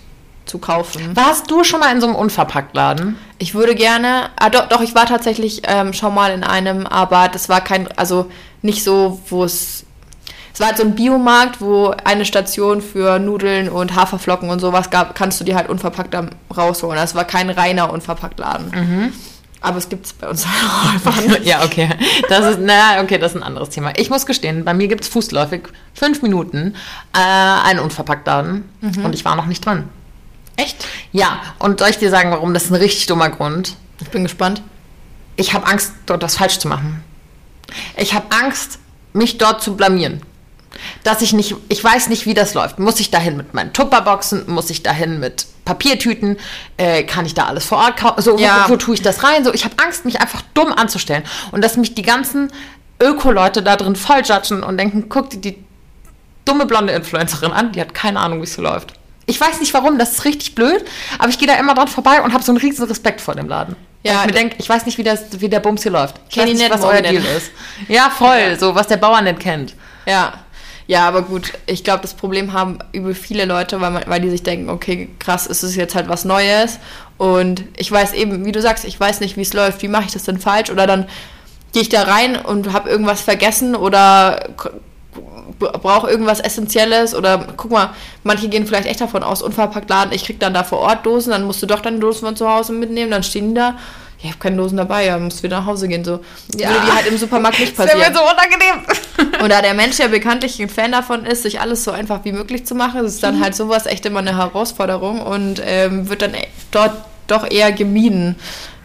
zu kaufen. Warst du schon mal in so einem Unverpacktladen? Ich würde gerne, ah, doch, doch, ich war tatsächlich ähm, schon mal in einem, aber das war kein, also nicht so, wo es, es war halt so ein Biomarkt, wo eine Station für Nudeln und Haferflocken und sowas gab, kannst du die halt unverpackt rausholen. Das war kein reiner Unverpacktladen. Mhm. Aber es gibt es bei uns [laughs] einfach nicht. ja, okay. Das ist, na, okay, das ist ein anderes Thema. Ich muss gestehen, bei mir gibt es fußläufig fünf Minuten äh, einen Unverpacktladen mhm. und ich war noch nicht drin. Echt? Ja, und soll ich dir sagen, warum? Das ist ein richtig dummer Grund. Ich bin gespannt. Ich habe Angst, dort was falsch zu machen. Ich habe Angst, mich dort zu blamieren. Dass ich nicht, ich weiß nicht, wie das läuft. Muss ich dahin mit meinen Tupperboxen? Muss ich dahin mit Papiertüten? Äh, kann ich da alles vor Ort kaufen? So, ja. wo, wo tue ich das rein? So, ich habe Angst, mich einfach dumm anzustellen. Und dass mich die ganzen Öko-Leute da drin voll judgen und denken, guck dir die dumme blonde Influencerin an, die hat keine Ahnung, wie es so läuft. Ich weiß nicht warum, das ist richtig blöd, aber ich gehe da immer dran vorbei und habe so einen riesen Respekt vor dem Laden. Ja, ich mir denke, ich weiß nicht, wie, das, wie der Bums hier läuft. Ich weiß nicht, was euer Deal ist. Ja, voll, ja. so was der Bauer nicht kennt. Ja. Ja, aber gut, ich glaube, das Problem haben über viele Leute, weil, man, weil die sich denken, okay, krass, ist es jetzt halt was Neues. Und ich weiß eben, wie du sagst, ich weiß nicht, wie es läuft, wie mache ich das denn falsch? Oder dann gehe ich da rein und habe irgendwas vergessen oder brauche irgendwas Essentielles oder guck mal, manche gehen vielleicht echt davon aus, unverpackt laden, ich krieg dann da vor Ort Dosen, dann musst du doch deine Dosen von zu Hause mitnehmen, dann stehen die da. Ich habe keine Dosen dabei, ja, musst wieder nach Hause gehen. So ja. würde die halt im Supermarkt nicht [laughs] passieren. Das wäre mir so unangenehm. [laughs] [laughs] Oder der Mensch, der bekanntlich ein Fan davon ist, sich alles so einfach wie möglich zu machen, ist dann mhm. halt sowas echt immer eine Herausforderung und ähm, wird dann e-, dort doch eher gemieden.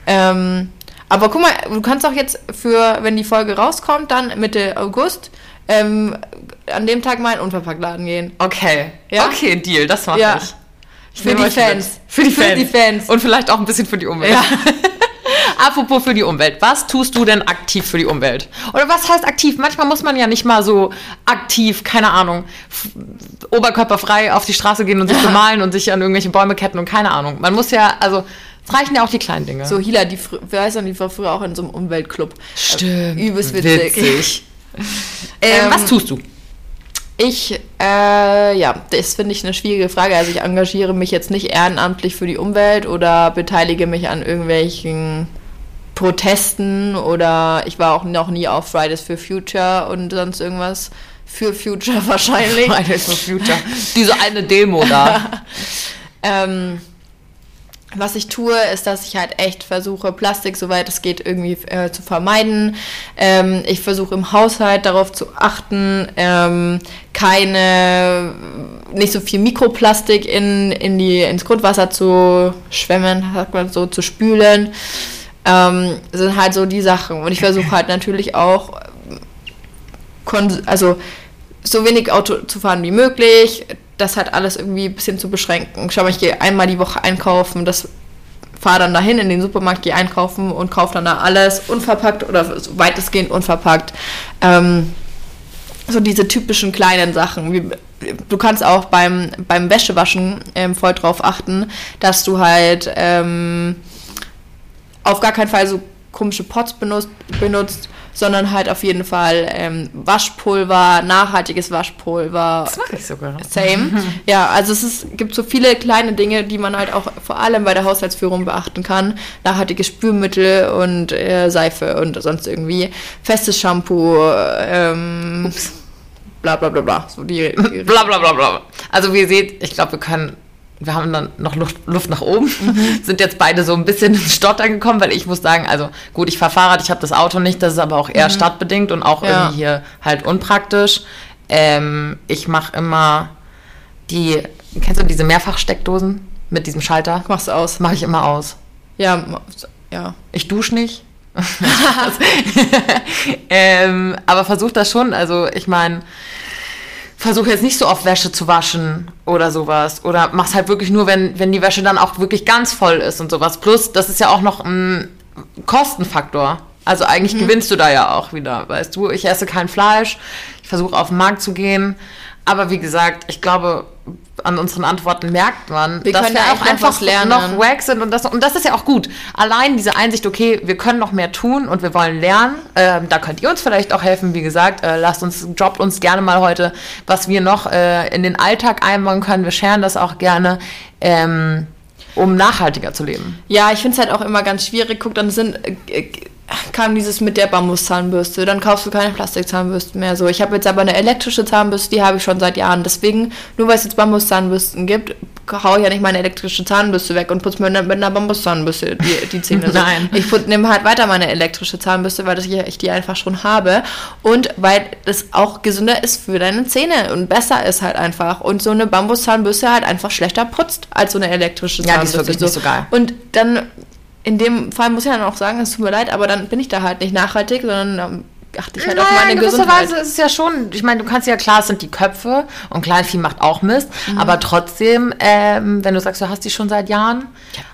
Ähm, aber guck mal, du kannst auch jetzt für, wenn die Folge rauskommt, dann Mitte August, ähm, an dem Tag mal in den Unverpacktladen gehen. Okay. Ja? Okay, Deal, das mache Ja. ich. ich. Für die. Fans. Für die Für Fans. die Fans. Und vielleicht auch ein bisschen für die Umwelt. Ja. [laughs] Apropos für die Umwelt. Was tust du denn aktiv für die Umwelt? Oder was heißt aktiv? Manchmal muss man ja nicht mal so aktiv, keine Ahnung, oberkörperfrei auf die Straße gehen und sich bemalen und sich an irgendwelche Bäume ketten und keine Ahnung. Man muss ja, also, es reichen ja auch die kleinen Dinge. So, Hila, die, weiß noch, die war früher auch in so einem Umweltclub. Stimmt. Übelst witzig. Witzig. Ähm, Ähm, was tust du? Ich, äh, ja, das finde ich eine schwierige Frage. Also ich engagiere mich jetzt nicht ehrenamtlich für die Umwelt oder beteilige mich an irgendwelchen Protesten oder ich war auch noch nie auf Fridays for Future und sonst irgendwas. Für Future [laughs] wahrscheinlich. Fridays for Future. Diese eine Demo da. [laughs] Ähm, was ich tue, ist, dass ich halt echt versuche, Plastik, soweit es geht, irgendwie äh, zu vermeiden. Ähm, ich versuche im Haushalt darauf zu achten, ähm, keine, nicht so viel Mikroplastik in, in die, ins Grundwasser zu schwemmen, sagt man so, zu spülen. Ähm, sind halt so die Sachen. Und ich versuche halt natürlich auch, kon- also so wenig Auto zu fahren wie möglich, das halt alles irgendwie ein bisschen zu beschränken. Schau mal, ich gehe einmal die Woche einkaufen, das fahre dann dahin in den Supermarkt, gehe einkaufen und kaufe dann da alles unverpackt oder weitestgehend unverpackt. Ähm, so diese typischen kleinen Sachen. Du kannst auch beim, beim Wäschewaschen ähm, voll drauf achten, dass du halt ähm, auf gar keinen Fall so komische Pots benutzt, benutzt sondern halt auf jeden Fall ähm, Waschpulver, nachhaltiges Waschpulver. Das mache ich sogar. Same. [laughs] Ja, also es ist, gibt so viele kleine Dinge, die man halt auch vor allem bei der Haushaltsführung beachten kann. Nachhaltige Spülmittel und äh, Seife und sonst irgendwie. Festes Shampoo, ähm, bla bla bla bla. So die, [laughs] die Bla bla bla bla. Also wie ihr seht, ich glaube, wir können, wir haben dann noch Luft, Luft nach oben, [laughs] sind jetzt beide so ein bisschen ins Stottern gekommen, weil ich muss sagen, also gut, ich fahre Fahrrad, ich habe das Auto nicht, das ist aber auch eher stadtbedingt und auch Ja. irgendwie hier halt unpraktisch. Ähm, ich mache immer die, kennst du diese Mehrfachsteckdosen mit diesem Schalter? machst du aus. Mache ich immer aus. Ja, ja. Ich dusche nicht. [laughs] ähm, aber versuch das schon. Also ich meine, versuche jetzt nicht so oft Wäsche zu waschen oder sowas. Oder mach's halt wirklich nur, wenn, wenn die Wäsche dann auch wirklich ganz voll ist und sowas. Plus, das ist ja auch noch ein Kostenfaktor. Also eigentlich gewinnst du da ja auch wieder, weißt du. Ich esse kein Fleisch, ich versuche auf den Markt zu gehen. Aber wie gesagt, ich glaube, an unseren Antworten merkt man, Wir dass wir auch einfach lernen. noch wack sind und das, und das ist ja auch gut. Allein diese Einsicht, okay, wir können noch mehr tun und wir wollen lernen. Ähm, da könnt ihr uns vielleicht auch helfen. Wie gesagt, äh, lasst uns, droppt uns gerne mal heute, was wir noch äh, in den Alltag einbauen können. Wir scheren das auch gerne, ähm, um nachhaltiger zu leben. Ja, ich finde es halt auch immer ganz schwierig. Guck, dann sind, äh, äh, kam dieses mit der Bambuszahnbürste. Dann kaufst du keine Plastikzahnbürsten mehr. So, ich habe jetzt aber eine elektrische Zahnbürste, die habe ich schon seit Jahren. Deswegen, nur weil es jetzt Bambuszahnbürsten gibt, haue ich ja nicht meine elektrische Zahnbürste weg und putze mir mit einer Bambuszahnbürste die, die Zähne. So. [laughs] Nein. Ich nehme halt weiter meine elektrische Zahnbürste, weil ich, die einfach schon habe. Und weil das auch gesünder ist für deine Zähne und besser ist halt einfach. Und so eine Bambuszahnbürste halt einfach schlechter putzt als so eine elektrische Ja, die ist Zahnbürste. wirklich nicht so geil. Und dann, in dem Fall muss ich dann auch sagen, es tut mir leid, aber dann bin ich da halt nicht nachhaltig, sondern ähm, achte ich halt auf meine in gewisser Gesundheit. Weise ist es ja schon, ich meine, du kannst ja klar, es sind die Köpfe und Kleinvieh macht auch Mist, Mhm. aber trotzdem, ähm, wenn du sagst, du hast die schon seit Jahren,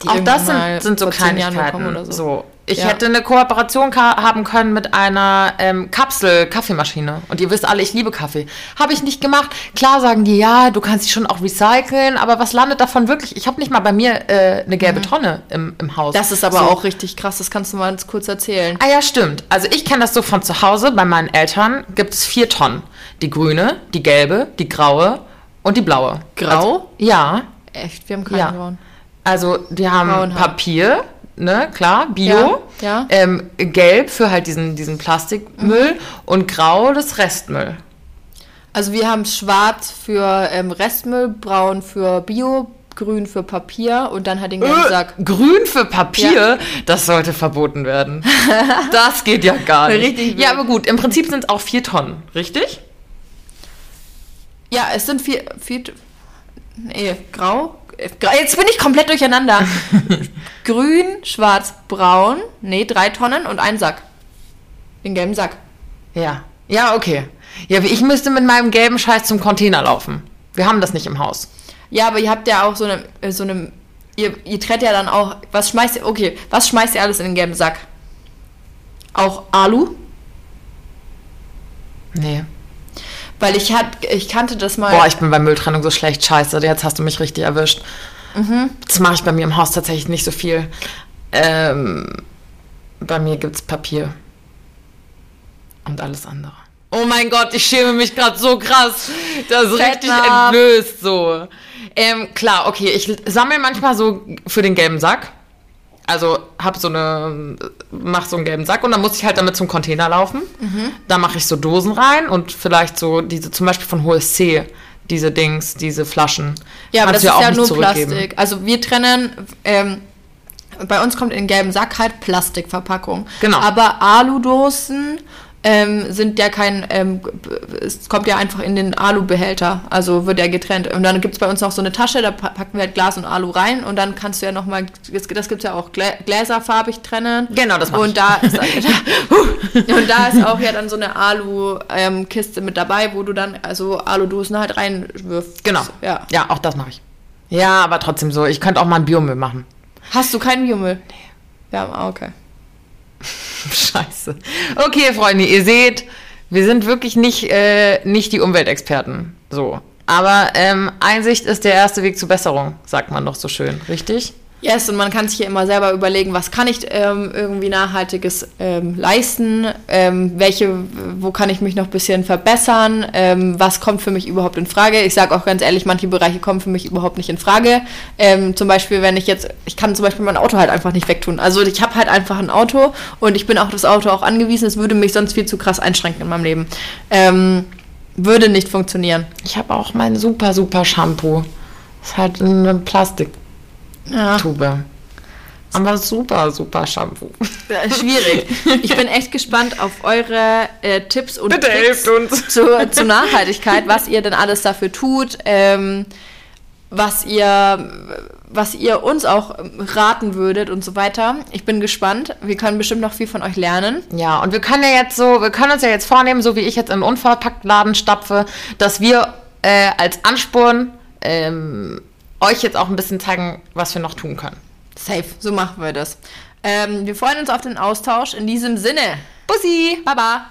auch das sind, sind so Kleinigkeiten. oder so. Ich Ja. hätte eine Kooperation haben können mit einer ähm, Kapsel-Kaffeemaschine. Und ihr wisst alle, ich liebe Kaffee. Habe ich nicht gemacht. Klar sagen die, ja, du kannst sie schon auch recyceln, aber was landet davon wirklich? Ich habe nicht mal bei mir äh, eine gelbe Tonne im, im Haus. Mhm. Das ist aber So. auch richtig krass, das kannst du mal kurz erzählen. Ah ja, stimmt. Also ich kenne das so von zu Hause. Bei meinen Eltern gibt es vier Tonnen. Die grüne, die gelbe, die graue und die blaue. Grau? Also, ja. Echt, wir haben keinen Ja. grauen. Also die haben. Papier, ne, klar, Bio. Ja, ja. Ähm, gelb für halt diesen, diesen Plastikmüll Mhm. und grau das Restmüll. Also wir haben schwarz für ähm, Restmüll, braun für Bio, grün für Papier und dann halt den ganzen Sack. Äh, Grün für Papier, das sollte verboten werden. [laughs] das geht ja gar nicht. Richtig ja, aber gut, im Prinzip sind es auch vier Tonnen, richtig? Ja, es sind vier, vier nee, grau. Jetzt bin ich komplett durcheinander. [laughs] Grün, schwarz, braun. Nee, drei Tonnen und ein Sack. Den gelben Sack. Ja. Ja, okay. Ja, ich müsste mit meinem gelben Scheiß zum Container laufen. Wir haben das nicht im Haus. Ja, aber ihr habt ja auch so eine, äh, so eine, ihr, ihr trennt ja dann auch, was schmeißt ihr, okay, was schmeißt ihr alles in den gelben Sack? Auch Alu? Nee. Weil ich hat, ich kannte das mal. Boah, ich bin bei Mülltrennung so schlecht. Scheiße, jetzt hast du mich richtig erwischt. Das mache ich bei mir im Haus tatsächlich nicht so viel. Ähm, bei mir gibt's Papier. Und alles andere. Oh mein Gott, ich schäme mich gerade so krass. Das ist richtig entblößt so. Ähm, klar, okay, ich sammle manchmal so für den gelben Sack. Also hab so eine, mach so einen gelben Sack und dann muss ich halt damit zum Container laufen. Da mache ich so Dosen rein und vielleicht so diese, zum Beispiel von HSC, diese Dings, diese Flaschen. ja, aber Kannst das ist ja nur. Plastik. Also wir trennen, ähm, bei uns kommt in den gelben Sack halt Plastikverpackung. Genau. Aber Aludosen ähm, sind ja kein, ähm, es kommt ja einfach in den Alubehälter, also wird ja getrennt. Und dann gibt es bei uns noch so eine Tasche, da pa- packen wir halt Glas und Alu rein und dann kannst du ja nochmal, das, das gibt es ja auch Glä gläserfarbig trennen. Genau, das mach Und ich. da [laughs] ist und da ist auch ja dann so eine Alu-Kiste mit dabei, wo du dann also Aludosen halt reinwirfst. Genau. Ja. Ja, auch das mache ich. Ja, aber trotzdem so. Ich könnte auch mal einen Biomüll machen. Hast du keinen Biomüll? Nee. Ja, ah, okay. Scheiße. Okay, Freunde, ihr seht, wir sind wirklich nicht, äh, nicht die Umweltexperten. So. Aber ähm, Einsicht ist der erste Weg zur Besserung, sagt man doch so schön, richtig? Yes, und man kann sich ja immer selber überlegen, was kann ich ähm, irgendwie Nachhaltiges ähm, leisten, ähm, welche, wo kann ich mich noch ein bisschen verbessern, ähm, was kommt für mich überhaupt in Frage. Ich sage auch ganz ehrlich, manche Bereiche kommen für mich überhaupt nicht in Frage. Ähm, zum Beispiel, wenn ich jetzt, ich kann zum Beispiel mein Auto halt einfach nicht wegtun. Also ich habe halt einfach ein Auto und ich bin auf das Auto auch angewiesen. Es würde mich sonst viel zu krass einschränken in meinem Leben. Ähm, würde nicht funktionieren. Ich habe auch mein super, super Shampoo. Ist halt eine Plastiktube. Ja. Aber super, super Shampoo. Ja, Schwierig. Ich bin echt gespannt auf eure äh, Tipps und Bitte Tricks uns. Zur, zur Nachhaltigkeit, was ihr denn alles dafür tut, ähm, was ihr was ihr uns auch ähm, raten würdet und so weiter. Ich bin gespannt. Wir können bestimmt noch viel von euch lernen. Ja, und wir können ja jetzt so, wir können uns ja jetzt vornehmen, so wie ich jetzt in einen Unverpacktladen stapfe, dass wir äh, als Ansporn ähm, euch jetzt auch ein bisschen zeigen, was wir noch tun können. Safe, so machen wir das. Ähm, wir freuen uns auf den Austausch. In diesem Sinne. Bussi! Baba.